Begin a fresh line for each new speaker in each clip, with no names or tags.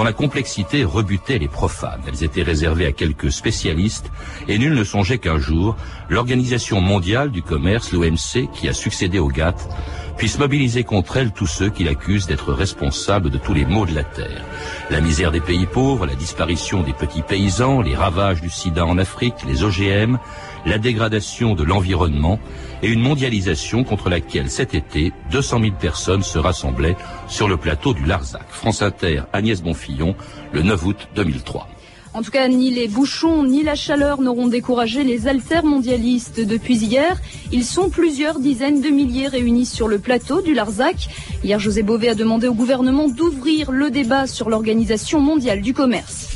dont la complexité rebutait les profanes. Elles étaient réservées à quelques spécialistes et nul ne songeait qu'un jour, l'Organisation mondiale du commerce, l'OMC, qui a succédé au GATT, puisse mobiliser contre elle tous ceux qui l'accusent d'être responsable de tous les maux de la terre. La misère des pays pauvres, la disparition des petits paysans, les ravages du sida en Afrique, les OGM, la dégradation de l'environnement et une mondialisation contre laquelle cet été, 200 000 personnes se rassemblaient sur le plateau du Larzac. France Inter, Agnès Bonfillon, le 9 août 2003.
En tout cas, ni les bouchons ni la chaleur n'auront découragé les altermondialistes depuis hier. Ils sont plusieurs dizaines de milliers réunis sur le plateau du Larzac. Hier, José Bové a demandé au gouvernement d'ouvrir le débat sur l'Organisation mondiale du commerce.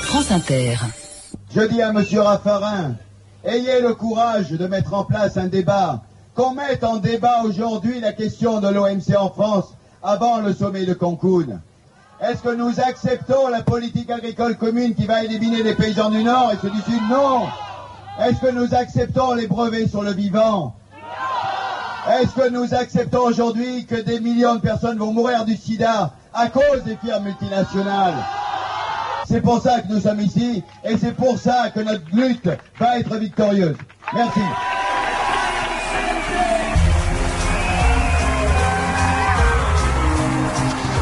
France Inter.
Je dis à M. Raffarin, ayez le courage de mettre en place un débat. Qu'on mette en débat aujourd'hui la question de l'OMC en France avant le sommet de Cancun. Est-ce que nous acceptons la politique agricole commune qui va éliminer les paysans du Nord et ceux du Sud Non. Est-ce que nous acceptons les brevets sur le vivant? Est-ce que nous acceptons aujourd'hui que des millions de personnes vont mourir du sida à cause des firmes multinationales? C'est pour ça que nous sommes ici et c'est pour ça que notre lutte va être victorieuse. Merci.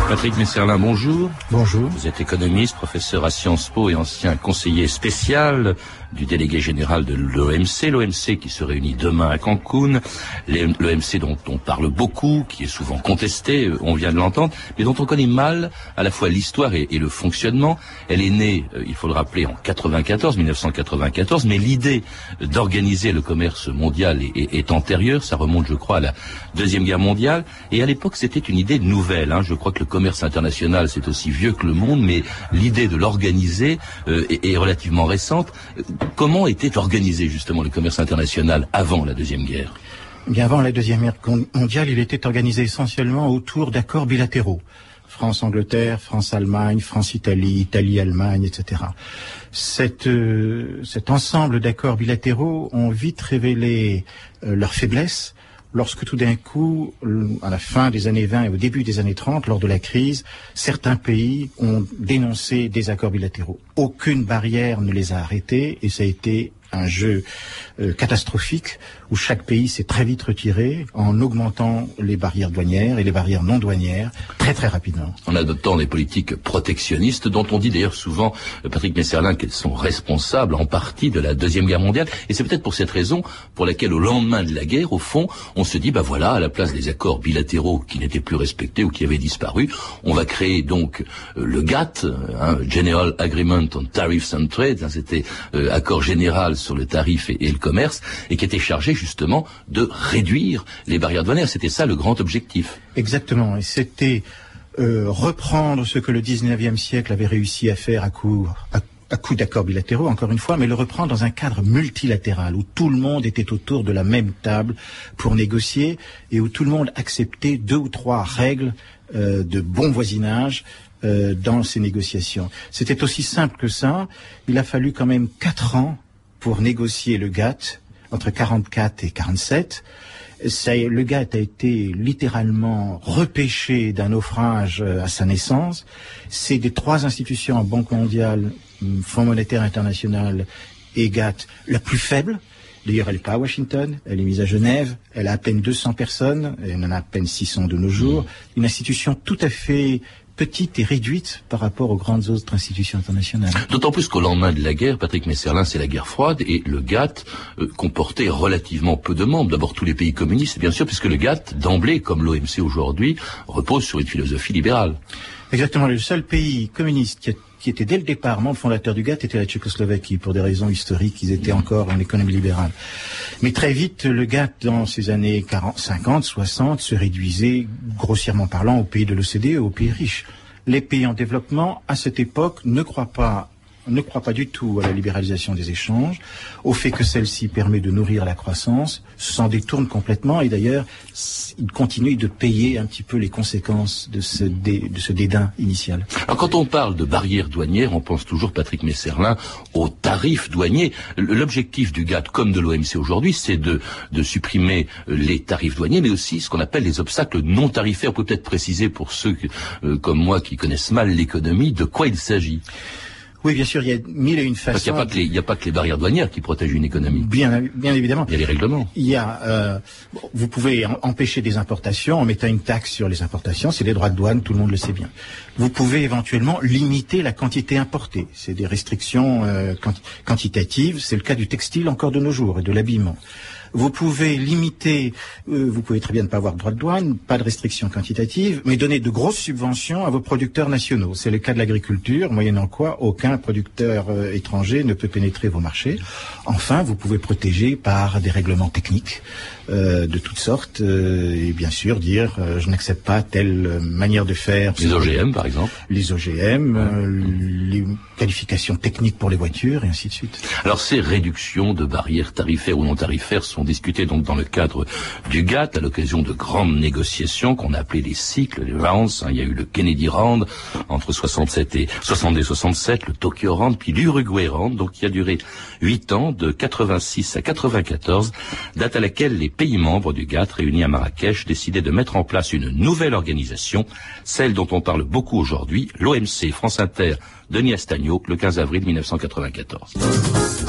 Patrick Messerlin, bonjour.
Bonjour.
Vous êtes économiste, professeur à Sciences Po et ancien conseiller spécial du délégué général de l'OMC, l'OMC qui se réunit demain à Cancun, l'OMC dont on parle beaucoup, qui est souvent contesté, on vient de l'entendre, mais dont on connaît mal à la fois l'histoire et, le fonctionnement. Elle est née, euh, il faut le rappeler, en 94, 1994, mais l'idée d'organiser le commerce mondial est, antérieure, ça remonte je crois à la Deuxième Guerre mondiale, et à l'époque c'était une idée nouvelle. Hein. Je crois que le commerce international c'est aussi vieux que le monde, mais l'idée de l'organiser euh, est relativement récente. Comment était organisé justement le commerce international avant la Deuxième Guerre?
Bien avant la Deuxième Guerre mondiale, il était organisé essentiellement autour d'accords bilatéraux. France-Angleterre, France-Allemagne, France-Italie, Italie-Allemagne, etc. Euh, cet ensemble d'accords bilatéraux ont vite révélé euh, leurs faiblesses lorsque tout d'un coup, à la fin des années 20 et au début des années 30, lors de la crise, certains pays ont dénoncé des accords bilatéraux. Aucune barrière ne les a arrêtés et ça a été un jeu euh, catastrophique où chaque pays s'est très vite retiré en augmentant les barrières douanières et les barrières non douanières très très rapidement.
En adoptant des politiques protectionnistes dont on dit d'ailleurs souvent, euh, Patrick Messerlin, qu'elles sont responsables en partie de la Deuxième Guerre mondiale. Et c'est peut-être pour cette raison pour laquelle au lendemain de la guerre, au fond, on se dit, bah voilà, à la place des accords bilatéraux qui n'étaient plus respectés ou qui avaient disparu, on va créer donc euh, le GATT, hein, General Agreement on Tariffs and Trade, hein, c'était accord général sur le tarif et, le et qui était chargé justement de réduire les barrières douanières. C'était ça le grand objectif.
Exactement, et c'était euh, reprendre ce que le 19e siècle avait réussi à faire à coup, à, coup d'accords bilatéraux, encore une fois, mais le reprendre dans un cadre multilatéral, où tout le monde était autour de la même table pour négocier, et où tout le monde acceptait deux ou trois règles euh, de bon voisinage euh, dans ces négociations. C'était aussi simple que ça. Il a fallu quand même quatre ans pour négocier le GATT entre 44 et 47. Ça, le GATT a été littéralement repêché d'un naufrage euh, à sa naissance. C'est des trois institutions, Banque mondiale, Fonds monétaire international et GATT, la plus faible. D'ailleurs, elle n'est pas à Washington, elle est mise à Genève, elle a à peine 200 personnes, elle en a à peine 600 de nos jours. Une institution tout à fait petite et réduite par rapport aux grandes autres institutions internationales.
D'autant plus qu'au lendemain de la guerre, Patrick Messerlin, c'est la guerre froide et le GATT euh, comportait relativement peu de membres. D'abord tous les pays communistes, bien sûr, puisque le GATT, d'emblée, comme l'OMC aujourd'hui, repose sur une philosophie libérale.
Exactement. Le seul pays communiste qui a qui était dès le départ membre fondateur du GATT était la Tchécoslovaquie. Pour des raisons historiques, ils étaient encore en économie libérale. Mais très vite, le GATT, dans ces années 40, 50, 60, se réduisait, grossièrement parlant, aux pays de l'OCDE, aux pays riches. Les pays en développement, à cette époque, ne croient pas ne croit pas du tout à la libéralisation des échanges, au fait que celle-ci permet de nourrir la croissance, s'en détourne complètement et d'ailleurs, il continue de payer un petit peu les conséquences de ce, dédain initial.
Alors quand on parle de barrières douanières, on pense toujours, Patrick Messerlin, aux tarifs douaniers. L'objectif du GATT comme de l'OMC aujourd'hui, c'est de, supprimer les tarifs douaniers, mais aussi ce qu'on appelle les obstacles non tarifaires. Peut-être préciser pour ceux euh, comme moi qui connaissent mal l'économie de quoi il s'agit.
Oui, bien sûr, il y a mille et une façons.
Parce qu'il n'y a, pas que les barrières douanières qui protègent une économie.
Bien, bien évidemment.
Il y a les règlements.
Il y a, euh, vous pouvez empêcher des importations en mettant une taxe sur les importations. C'est les droits de douane, tout le monde le sait bien. Vous pouvez éventuellement limiter la quantité importée. C'est des restrictions euh, quantitatives. C'est le cas du textile encore de nos jours et de l'habillement. Vous pouvez limiter, euh, vous pouvez très bien ne pas avoir de droit de douane, pas de restrictions quantitatives, mais donner de grosses subventions à vos producteurs nationaux. C'est le cas de l'agriculture, moyennant quoi aucun producteur euh, étranger ne peut pénétrer vos marchés. Enfin, vous pouvez protéger par des règlements techniques euh, de toutes sortes et bien sûr dire je n'accepte pas telle manière de faire.
Les OGM par exemple.
Les OGM, les qualifications techniques pour les voitures et ainsi de suite.
Alors ces réductions de barrières tarifaires ou non tarifaires sont discutées donc dans le cadre du GATT à l'occasion de grandes négociations qu'on a appelées les cycles, les rounds. Hein. Il y a eu le Kennedy Round entre 67 et 62 et 67, le Tokyo Round, puis l'Uruguay Round, donc qui a duré huit ans, de 86 à 94, date à laquelle les pays membres du GATT réunis à Marrakech décidaient de mettre en place une nouvelle organisation, celle dont on parle beaucoup aujourd'hui, l'OMC France Inter Denis Astagno, le 15 avril 1994.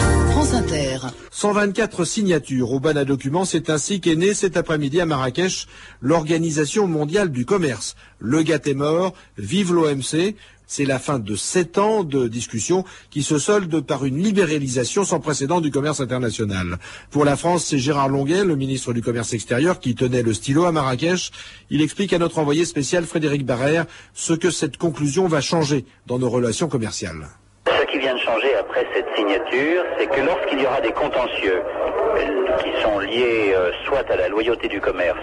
France Inter.
124 signatures au ban à documents, c'est ainsi qu'est né cet après-midi à Marrakech l'Organisation mondiale du commerce. Le est mort, vive l'OMC, c'est la fin de sept ans de discussions qui se soldent par une libéralisation sans précédent du commerce international. Pour la France, c'est Gérard Longuet, le ministre du Commerce extérieur, qui tenait le stylo à Marrakech. Il explique à notre envoyé spécial Frédéric Barrère ce que cette conclusion va changer dans nos relations commerciales.
Ce qui vient de changer après cette signature, c'est que lorsqu'il y aura des contentieux euh, qui sont liés euh, soit à la loyauté du commerce,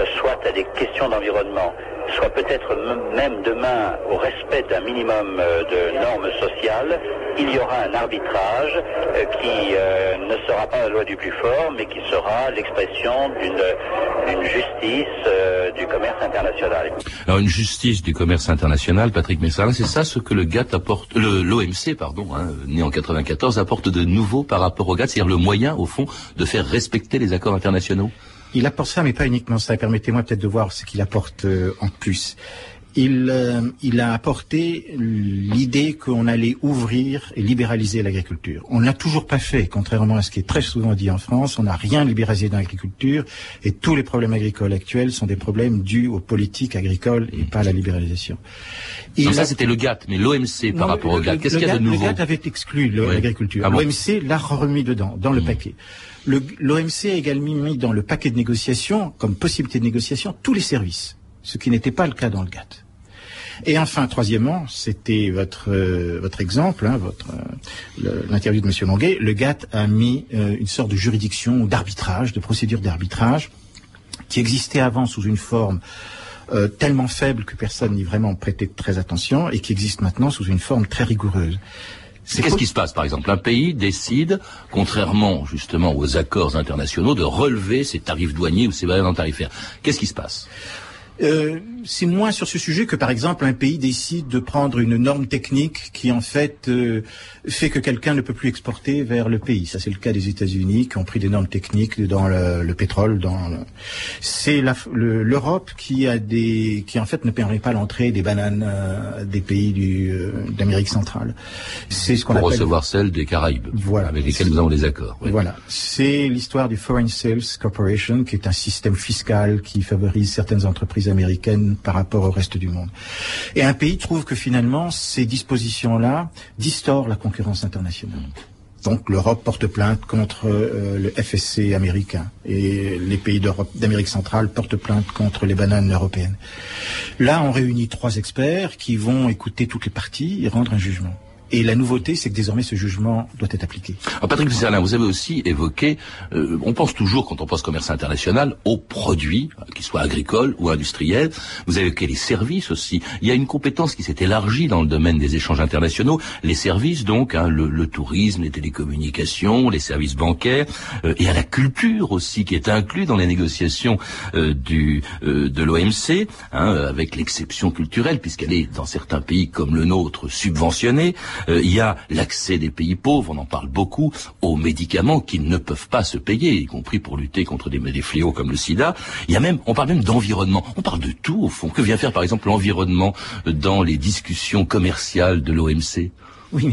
euh, soit à des questions d'environnement, soit peut-être même demain au respect d'un minimum euh, de normes sociales, il y aura un arbitrage euh, qui ne sera pas la loi du plus fort, mais qui sera l'expression d'une justice du commerce international.
Alors une justice du commerce international, Patrick Messarin, c'est ça ce que le GATT apporte, l'OMC, pardon, hein, né en 94, apporte de nouveau par rapport au GATT, c'est-à-dire le moyen, au fond, de faire respecter les accords internationaux?
Il apporte ça, mais pas uniquement ça. Permettez-moi peut-être de voir ce qu'il apporte euh, en plus. Il, euh, il, a apporté l'idée qu'on allait ouvrir et libéraliser l'agriculture. On ne l'a toujours pas fait, contrairement à ce qui est très souvent dit en France. On n'a rien libéralisé dans l'agriculture et tous les problèmes agricoles actuels sont des problèmes dus aux politiques agricoles et pas à la libéralisation.
Il ça, c'était le GATT, mais l'OMC par rapport au GATT, qu'est-ce qu'il y a de nouveau
Le GATT avait exclu l'agriculture. Ah L'OMC l'a remis dedans, dans le mmh. paquet. L'OMC a également mis dans le paquet de négociation, comme possibilité de négociation, tous les services, ce qui n'était pas le cas dans le GATT. Et enfin, troisièmement, c'était votre euh, votre exemple, hein, votre euh, l'interview de M. Longuet. Le GATT a mis euh, une sorte de juridiction ou d'arbitrage, de procédure d'arbitrage, qui existait avant sous une forme tellement faible que personne n'y vraiment prêtait très attention, et qui existe maintenant sous une forme très rigoureuse.
Qu'est-ce qui se passe, par exemple? Un pays décide, contrairement justement aux accords internationaux, de relever ses tarifs douaniers ou ses barrières tarifaires. Qu'est-ce qui se passe?
Euh, c'est moins sur ce sujet que par exemple un pays décide de prendre une norme technique qui en fait euh, fait que quelqu'un ne peut plus exporter vers le pays. Ça c'est le cas des États-Unis qui ont pris des normes techniques dans le, pétrole. Dans c'est l'Europe qui a des qui en fait ne permet pas l'entrée des bananes euh, des pays du d'Amérique centrale.
C'est ce qu'on appelle recevoir celles des Caraïbes. Voilà. Avec lesquelles nous avons des accords.
Voilà. C'est l'histoire du Foreign Sales Corporation qui est un système fiscal qui favorise certaines entreprises américaine par rapport au reste du monde. Et un pays trouve que finalement, ces dispositions-là distorent la concurrence internationale. Donc l'Europe porte plainte contre euh, le FSC américain et les pays d'Amérique centrale portent plainte contre les bananes européennes. Là, on réunit trois experts qui vont écouter toutes les parties et rendre un jugement. Et la nouveauté, c'est que désormais ce jugement doit être appliqué.
Alors Patrick Zerlin, vous avez aussi évoqué, euh, on pense toujours quand on pense commerce international aux produits, qu'ils soient agricoles ou industriels. Vous avez évoqué les services aussi. Il y a une compétence qui s'est élargie dans le domaine des échanges internationaux. Les services, donc, hein, le, le, tourisme, les télécommunications, les services bancaires, euh, et à la culture aussi, qui est inclus dans les négociations euh, du de l'OMC, hein, avec l'exception culturelle, puisqu'elle est dans certains pays comme le nôtre subventionnée. Euh, il y a l'accès des pays pauvres, on en parle beaucoup, aux médicaments qu'ils ne peuvent pas se payer, y compris pour lutter contre des, fléaux comme le sida. Il y a même, on parle même d'environnement. On parle de tout au fond. Que vient faire par exemple l'environnement dans les discussions commerciales de l'OMC
oui,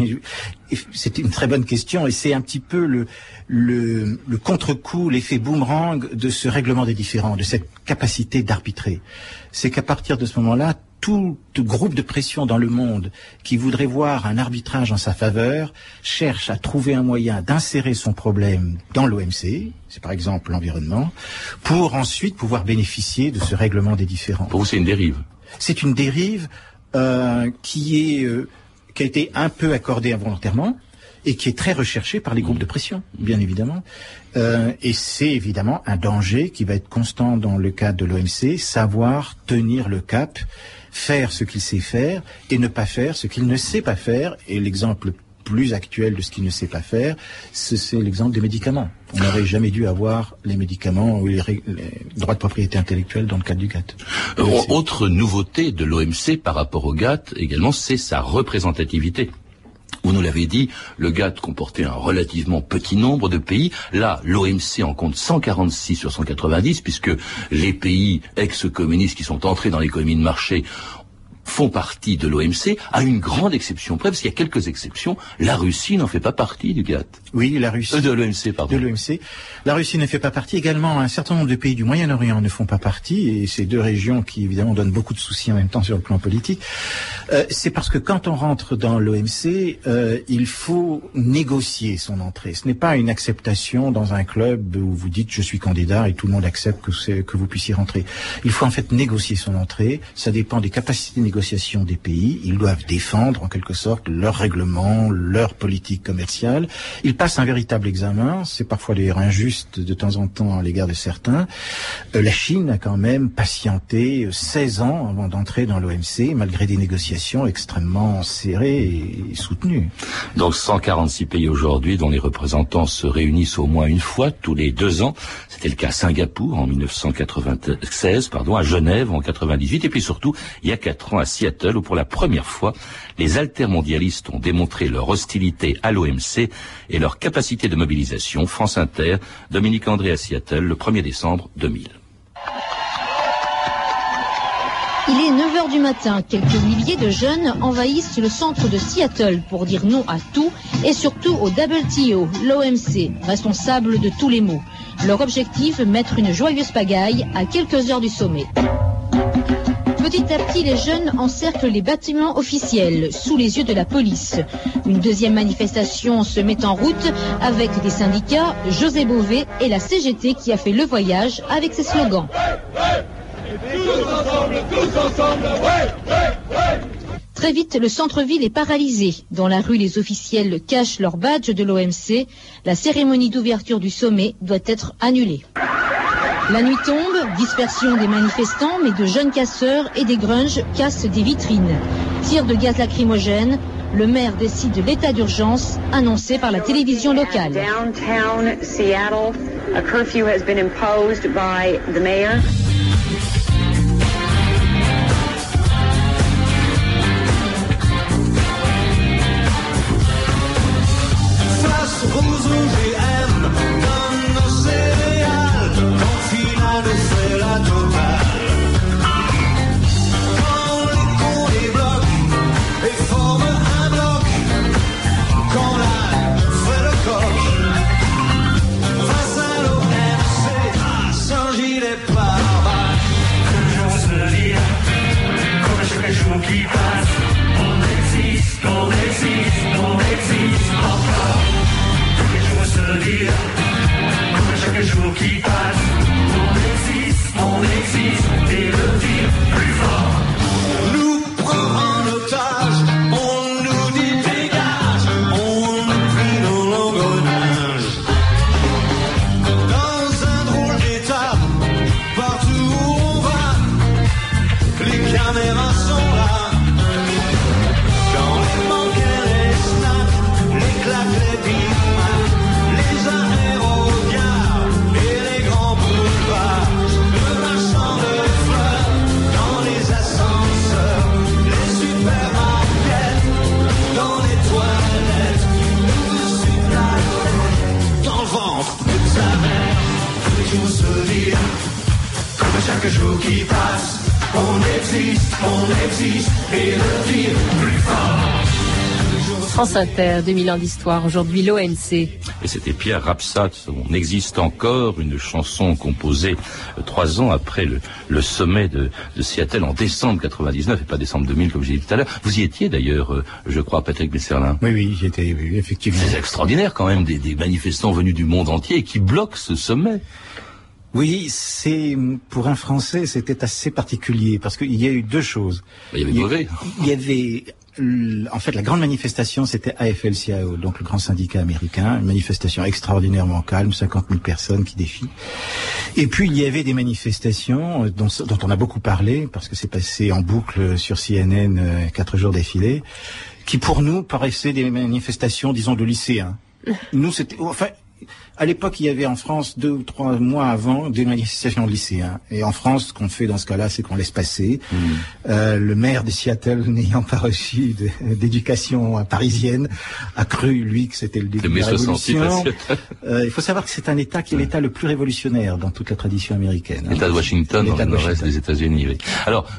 mais c'est une très bonne question et c'est un petit peu le, le, le contre-coup, l'effet boomerang de ce règlement des différends, de cette capacité d'arbitrer. C'est qu'à partir de ce moment-là, tout groupe de pression dans le monde qui voudrait voir un arbitrage en sa faveur cherche à trouver un moyen d'insérer son problème dans l'OMC, c'est par exemple l'environnement, pour ensuite pouvoir bénéficier de ce règlement des différends.
Pour vous, c'est une dérive
C'est une dérive euh, qui est euh, qui a été un peu accordée involontairement et qui est très recherchée par les groupes de pression, bien évidemment. Euh, et c'est évidemment un danger qui va être constant dans le cadre de l'OMC, savoir tenir le cap faire ce qu'il sait faire et ne pas faire ce qu'il ne sait pas faire. Et l'exemple plus actuel de ce qu'il ne sait pas faire, c'est l'exemple des médicaments. On n'aurait jamais dû avoir les médicaments ou les, droits de propriété intellectuelle dans le cadre du GATT.
Euh, autre nouveauté de l'OMC par rapport au GATT également, c'est sa représentativité. Vous nous l'avez dit, le GATT comportait un relativement petit nombre de pays. Là, l'OMC en compte 146 sur 190, puisque les pays ex-communistes qui sont entrés dans l'économie de marché font partie de l'OMC, à une grande exception près, parce qu'il y a quelques exceptions. La Russie n'en fait pas partie du GATT.
Oui, la Russie.
Euh, de l'OMC, pardon.
De l'OMC. La Russie ne fait pas partie. Également, un certain nombre de pays du Moyen-Orient ne font pas partie, et ces deux régions qui, évidemment, donnent beaucoup de soucis en même temps sur le plan politique. Euh, c'est parce que quand on rentre dans l'OMC, euh, il faut négocier son entrée. Ce n'est pas une acceptation dans un club où vous dites je suis candidat et tout le monde accepte que, que vous puissiez rentrer. Il faut en fait négocier son entrée. Ça dépend des capacités de négociation des pays. Ils doivent défendre en quelque sorte leur règlement, leur politique commerciale. Ils passent un véritable examen. C'est parfois d'ailleurs injuste de temps en temps à l'égard de certains. Euh, la Chine a quand même patienté 16 ans avant d'entrer dans l'OMC, malgré des négociations extrêmement serrées et soutenues.
Donc 146 pays aujourd'hui dont les représentants se réunissent au moins une fois tous les deux ans. C'était le cas à Singapour en 1996, pardon, à Genève en 98, et puis surtout il y a quatre ans à Seattle, où pour la première fois, les altermondialistes ont démontré leur hostilité à l'OMC et leur capacité de mobilisation. France Inter, Dominique André à Seattle, le 1er décembre 2000.
Il est 9h du matin. Quelques milliers de jeunes envahissent le centre de Seattle pour dire non à tout et surtout au WTO, l'OMC, responsable de tous les maux. Leur objectif, mettre une joyeuse pagaille à quelques heures du sommet. Petit à petit, les jeunes encerclent les bâtiments officiels sous les yeux de la police. Une deuxième manifestation se met en route avec des syndicats, José Bové et la CGT qui a fait le voyage avec ses slogans. Très vite, le centre-ville est paralysé. Dans la rue, les officiels cachent leur badge de l'OMC. La cérémonie d'ouverture du sommet doit être annulée. La nuit tombe, dispersion des manifestants, mais de jeunes casseurs et des grunges cassent des vitrines. Tir de gaz lacrymogène, le maire décide de l'état d'urgence annoncé par la télévision locale. Comme chaque jour qui
passe, on existe, on existe, et le plus fort.
France Inter, 2000 ans d'histoire, aujourd'hui l'ONC.
Et c'était Pierre Rapsat, On existe encore, une chanson composée euh, trois ans après le, le sommet de, Seattle en décembre 99 et pas décembre 2000 comme j'ai dit tout à l'heure. Vous y étiez d'ailleurs, euh, je crois, Patrick Besserlin.
Oui, oui, j'y étais, oui, effectivement.
C'est extraordinaire quand même, des, des manifestants venus du monde entier qui bloquent ce sommet.
Oui, c'est pour un Français, c'était assez particulier parce qu'il y a eu deux choses.
Il y avait mauvais.
Il y avait en fait, la grande manifestation, c'était AFL-CIO, donc le grand syndicat américain, une manifestation extraordinairement calme, 50 000 personnes qui défient. Et puis, il y avait des manifestations euh, dont, dont on a beaucoup parlé, parce que c'est passé en boucle sur CNN euh, quatre jours d'affilée, qui pour nous paraissaient des manifestations, disons, de lycéens. Nous, c'était, enfin, à l'époque, il y avait en France, deux ou trois mois avant, des manifestations de lycéens. Et en France, ce qu'on fait dans ce cas-là, c'est qu'on laisse passer. Mmh. Euh, le maire de Seattle, n'ayant pas reçu d'éducation parisienne, a cru, lui, que c'était le début de la révolution. Euh, il faut savoir que c'est un État qui est l'État le plus révolutionnaire dans toute la tradition américaine.
Hein. L'État de Washington, dans le nord-est des États-Unis. Oui. Alors,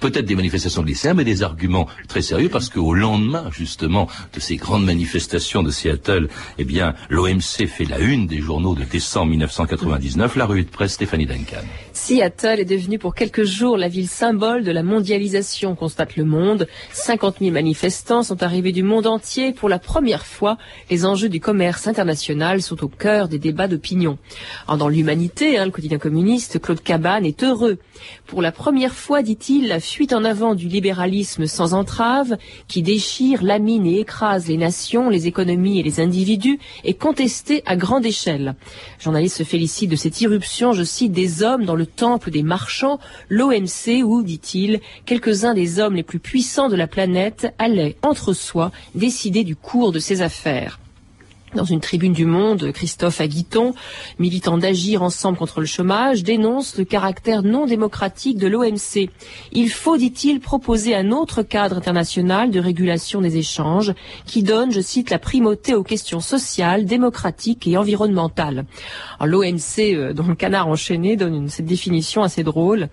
peut-être des manifestations de lycéens, mais des arguments très sérieux, parce qu'au lendemain, justement, de ces grandes manifestations de Seattle, eh bien, l'OMC fait la une des journaux de décembre 1999, la revue de presse Stéphanie Duncan.
Seattle est devenue pour quelques jours la ville symbole de la mondialisation, constate le monde. 50 000 manifestants sont arrivés du monde entier. Pour la première fois, les enjeux du commerce international sont au cœur des débats d'opinion. Dans l'humanité, hein, le quotidien communiste, Claude Cabane est heureux. Pour la première fois, dit-il, la fuite en avant du libéralisme sans entrave, qui déchire, lamine et écrase les nations, les économies et les individus, est contestée à grande échelle. Le journaliste se félicite de cette irruption, je cite, des hommes dans le temple des marchands, l'OMC, où, dit-il, quelques-uns des hommes les plus puissants de la planète allaient, entre soi, décider du cours de ses affaires. Dans une tribune du Monde, Christophe Aguiton, militant d'agir ensemble contre le chômage, dénonce le caractère non démocratique de l'OMC. Il faut, dit-il, proposer un autre cadre international de régulation des échanges qui donne, je cite, la primauté aux questions sociales, démocratiques et environnementales. L'OMC, euh, dont le canard enchaîné, donne cette définition assez drôle.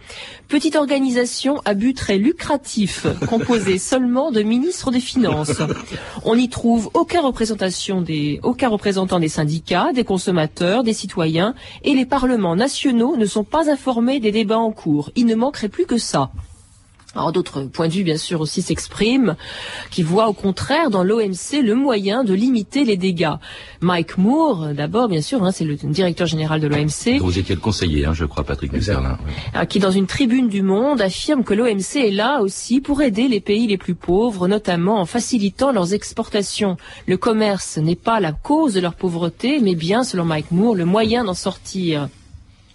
Petite organisation à but très lucratif, composée seulement de ministres des Finances. On n'y trouve aucune représentation des aucun représentant des syndicats, des consommateurs, des citoyens, et les parlements nationaux ne sont pas informés des débats en cours. Il ne manquerait plus que ça. Alors d'autres points de vue, bien sûr, aussi s'expriment, qui voient au contraire dans l'OMC le moyen de limiter les dégâts. Mike Moore, d'abord, bien sûr, hein, c'est le directeur général de l'OMC.
Vous étiez le conseiller, hein, je crois, Patrick Messerlin.
Qui, dans une tribune du Monde, affirme que l'OMC est là aussi pour aider les pays les plus pauvres, notamment en facilitant leurs exportations. Le commerce n'est pas la cause de leur pauvreté, mais bien, selon Mike Moore, le moyen d'en sortir.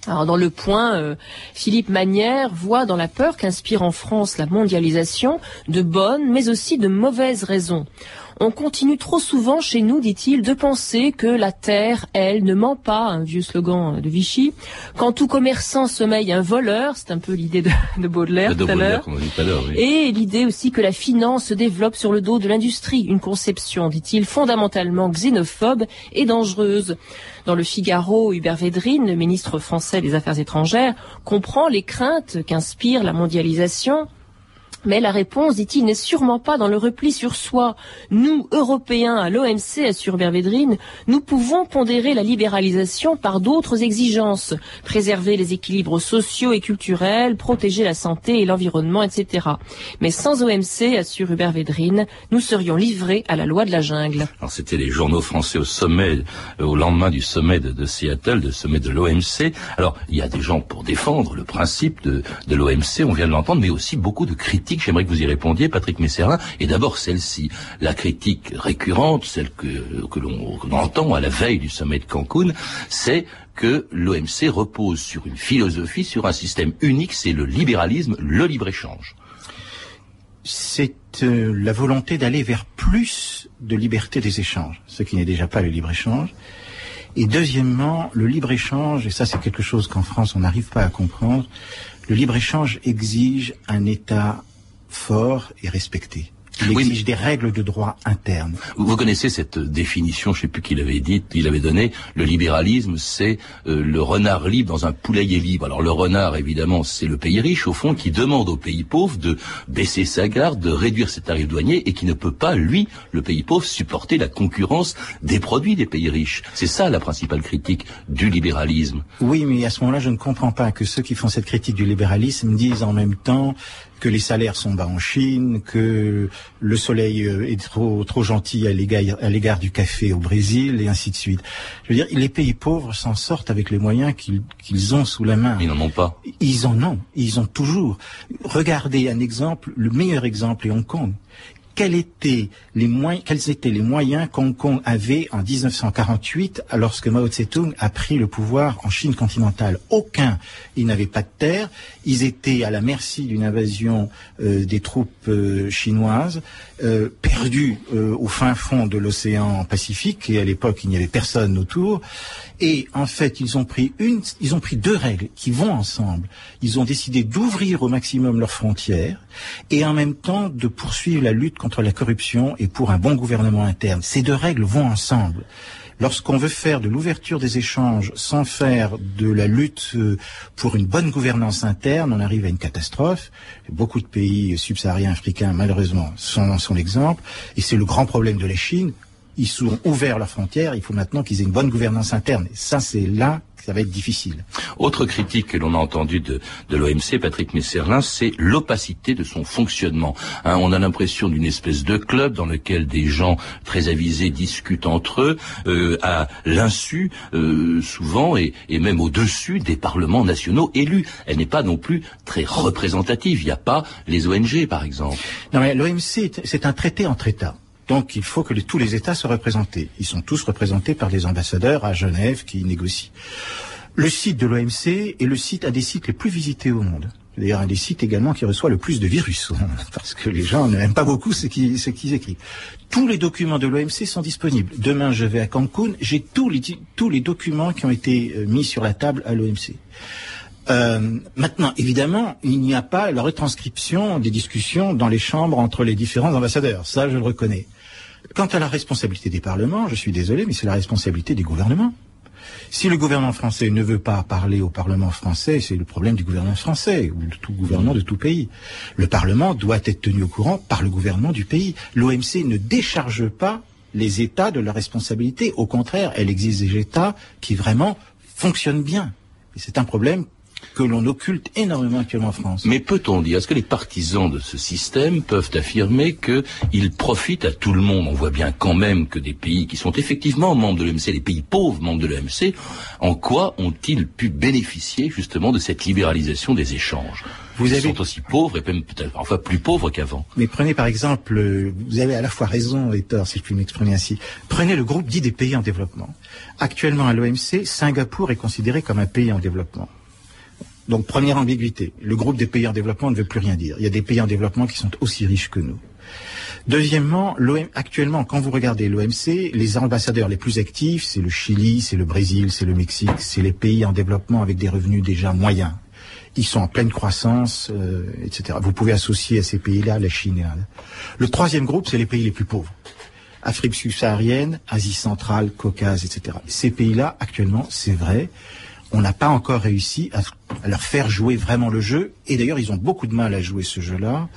Alors dans le point, euh, Philippe Manière voit dans la peur qu'inspire en France la mondialisation de bonnes mais aussi de mauvaises raisons. On continue trop souvent chez nous, dit-il, de penser que la terre, elle, ne ment pas, un vieux slogan de Vichy. Quand tout commerçant sommeille un voleur, c'est un peu l'idée de, Baudelaire tout à l'heure. Et l'idée aussi que la finance se développe sur le dos de l'industrie, une conception, dit-il, fondamentalement xénophobe et dangereuse. Dans le Figaro, Hubert Védrine, le ministre français des Affaires étrangères, comprend les craintes qu'inspire la mondialisation mais la réponse, dit-il, n'est sûrement pas dans le repli sur soi. Nous, Européens, à l'OMC, assure Bervédrine, nous pouvons pondérer la libéralisation par d'autres exigences. Préserver les équilibres sociaux et culturels, protéger la santé et l'environnement, etc. Mais sans OMC, assure Hubert Védrine, nous serions livrés à la loi de la jungle.
Alors c'était les journaux français au sommet, euh, au lendemain du sommet de, Seattle, du sommet de l'OMC. Alors il y a des gens pour défendre le principe de, de l'OMC, on vient de l'entendre, mais aussi beaucoup de critiques j'aimerais que vous y répondiez, Patrick Messerin, et d'abord celle-ci, la critique récurrente, celle que, l'on entend à la veille du sommet de Cancun, c'est que l'OMC repose sur une philosophie, sur un système unique, c'est le libéralisme, le libre-échange.
C'est euh, la volonté d'aller vers plus de liberté des échanges, ce qui n'est déjà pas le libre-échange. Et deuxièmement, le libre-échange, et ça c'est quelque chose qu'en France on n'arrive pas à comprendre, le libre-échange exige un État fort et respecté. Il exige des règles de droit interne.
Vous connaissez cette définition, je ne sais plus qui l'avait dit, il avait donné, le libéralisme, c'est euh, le renard libre dans un poulailler libre. Alors le renard, évidemment, c'est le pays riche, au fond, qui demande au pays pauvre de baisser sa garde, de réduire ses tarifs douaniers, et qui ne peut pas, lui, le pays pauvre, supporter la concurrence des produits des pays riches. C'est ça la principale critique du libéralisme.
Oui, mais à ce moment-là, je ne comprends pas que ceux qui font cette critique du libéralisme disent en même temps que les salaires sont bas en Chine, que le soleil euh, est trop trop gentil à l'égard à l'égard du café au Brésil et ainsi de suite. Je veux dire, les pays pauvres s'en sortent avec les moyens qu'ils qu'ils ont sous la main.
Ils n'en ont pas.
Ils en ont, ils ont toujours. Regardez un exemple, le meilleur exemple est Hong Kong quels étaient les moyens, quels qu'Hong Kong avait en 1948 lorsque Mao Tse-tung a pris le pouvoir en Chine continentale? Aucun. Ils n'avaient pas de terre. Ils étaient à la merci d'une invasion euh, des troupes euh, chinoises, euh, perdus au fin fond de l'océan Pacifique. Et à l'époque, il n'y avait personne autour. Et en fait, ils ont pris une, ils ont pris deux règles qui vont ensemble. Ils ont décidé d'ouvrir au maximum leurs frontières et en même temps de poursuivre la lutte contre la corruption et pour un bon gouvernement interne. Ces deux règles vont ensemble. Lorsqu'on veut faire de l'ouverture des échanges sans faire de la lutte euh, pour une bonne gouvernance interne, on arrive à une catastrophe. Beaucoup de pays subsahariens africains, malheureusement, sont, sont l'exemple. Et c'est le grand problème de la Chine. Ils sont ouverts leurs frontières. Il faut maintenant qu'ils aient une bonne gouvernance interne. Et ça, c'est là ça va être difficile.
Autre critique que l'on a entendue de, de l'OMC, Patrick Messerlin, c'est l'opacité de son fonctionnement. Hein, on a l'impression d'une espèce de club dans lequel des gens très avisés discutent entre eux, euh, à l'insu, euh, souvent, et, et même au-dessus des parlements nationaux élus. Elle n'est pas non plus très représentative. Il n'y a pas les ONG, par exemple.
Non, mais l'OMC, c'est un traité entre États. Donc il faut que tous les États soient représentés. Ils sont tous représentés par des ambassadeurs à Genève qui négocient. Le site de l'OMC est le site, un des sites les plus visités au monde. D'ailleurs, un des sites également qui reçoit le plus de virus, parce que les gens n'aiment pas beaucoup ce qu'ils écrivent. Tous les documents de l'OMC sont disponibles. Demain, je vais à Cancun, j'ai tous les, tous les documents qui ont été euh, mis sur la table à l'OMC. Euh, maintenant, évidemment, il n'y a pas la retranscription des discussions dans les chambres entre les différents ambassadeurs. Ça, je le reconnais. Quant à la responsabilité des parlements, je suis désolé, mais c'est la responsabilité des gouvernements. Si le gouvernement français ne veut pas parler au Parlement français, c'est le problème du gouvernement français ou de tout gouvernement de tout pays. Le Parlement doit être tenu au courant par le gouvernement du pays. L'OMC ne décharge pas les États de leur responsabilité. Au contraire, elle exige des États qui vraiment fonctionnent bien. C'est un problème que l'on occulte énormément actuellement en France.
Mais peut-on dire, est-ce que les partisans de ce système peuvent affirmer qu'il profite à tout le monde? On voit bien quand même que des pays qui sont effectivement membres de l'OMC, les pays pauvres membres de l'OMC, en quoi ont-ils pu bénéficier justement de cette libéralisation des échanges? Vous Ils sont aussi pauvres et même peut-être parfois plus pauvres qu'avant.
Mais prenez par exemple, vous avez à la fois raison et tort, si je puis m'exprimer ainsi. Prenez le groupe dit des pays en développement. Actuellement à l'OMC, Singapour est considéré comme un pays en développement. Donc première ambiguïté, le groupe des pays en développement ne veut plus rien dire. Il y a des pays en développement qui sont aussi riches que nous. Deuxièmement, actuellement, quand vous regardez l'OMC, les ambassadeurs les plus actifs, c'est le Chili, c'est le Brésil, c'est le Mexique, c'est les pays en développement avec des revenus déjà moyens. Ils sont en pleine croissance, euh, etc. Vous pouvez associer à ces pays-là la Chine et. Le troisième groupe, c'est les pays les plus pauvres. Afrique subsaharienne, Asie centrale, Caucase, etc. Ces pays-là, actuellement, c'est vrai, on n'a pas encore réussi à, leur faire jouer vraiment le jeu. Et d'ailleurs, ils ont beaucoup de mal à jouer ce jeu-là,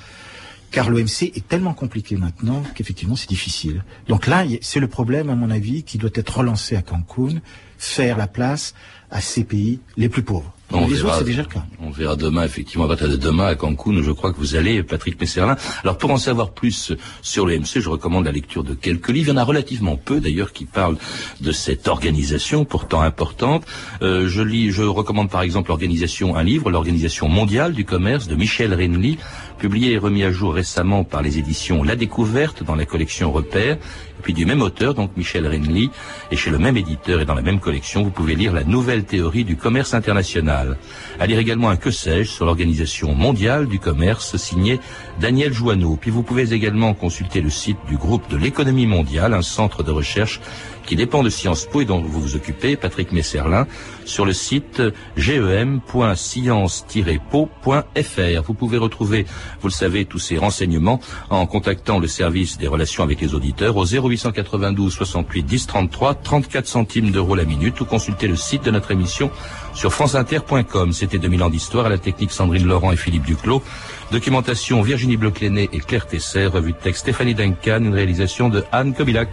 car l'OMC est tellement compliqué maintenant qu'effectivement, c'est difficile. Donc là, c'est le problème, à mon avis, qui doit être relancé à Cancun, faire la place à ces pays les plus pauvres.
On verra, déjà On verra demain, effectivement, à partir de demain à Cancun, je crois que vous allez, Patrick Messerlin. Alors, pour en savoir plus sur l'OMC, je recommande la lecture de quelques livres. Il y en a relativement peu, d'ailleurs, qui parlent de cette organisation, pourtant importante. Euh, je lis, je recommande par exemple l'organisation, un livre, l'Organisation mondiale du commerce de Michel Renly, publié et remis à jour récemment par les éditions La Découverte dans la collection Repères. Puis du même auteur, donc Michel Renly, et chez le même éditeur et dans la même collection, vous pouvez lire la nouvelle théorie du commerce international. À lire également un que sais-je sur l'Organisation mondiale du commerce signé Daniel Joanneau. Puis vous pouvez également consulter le site du groupe de l'économie mondiale, un centre de recherche qui dépend de Sciences Po et dont vous vous occupez, Patrick Messerlin, sur le site gem.science-po.fr. Vous pouvez retrouver vous le savez, tous ces renseignements en contactant le service des relations avec les auditeurs au 0892 68 10 33, 34 centimes d'euros la minute ou consulter le site de notre émission sur franceinter.com. C'était 2000 ans d'histoire à la technique Sandrine Laurent et Philippe Duclos. Documentation Virginie Bloclenet et Claire Tesser. Revue de texte Stéphanie Duncan. Une réalisation de Anne Kobilac.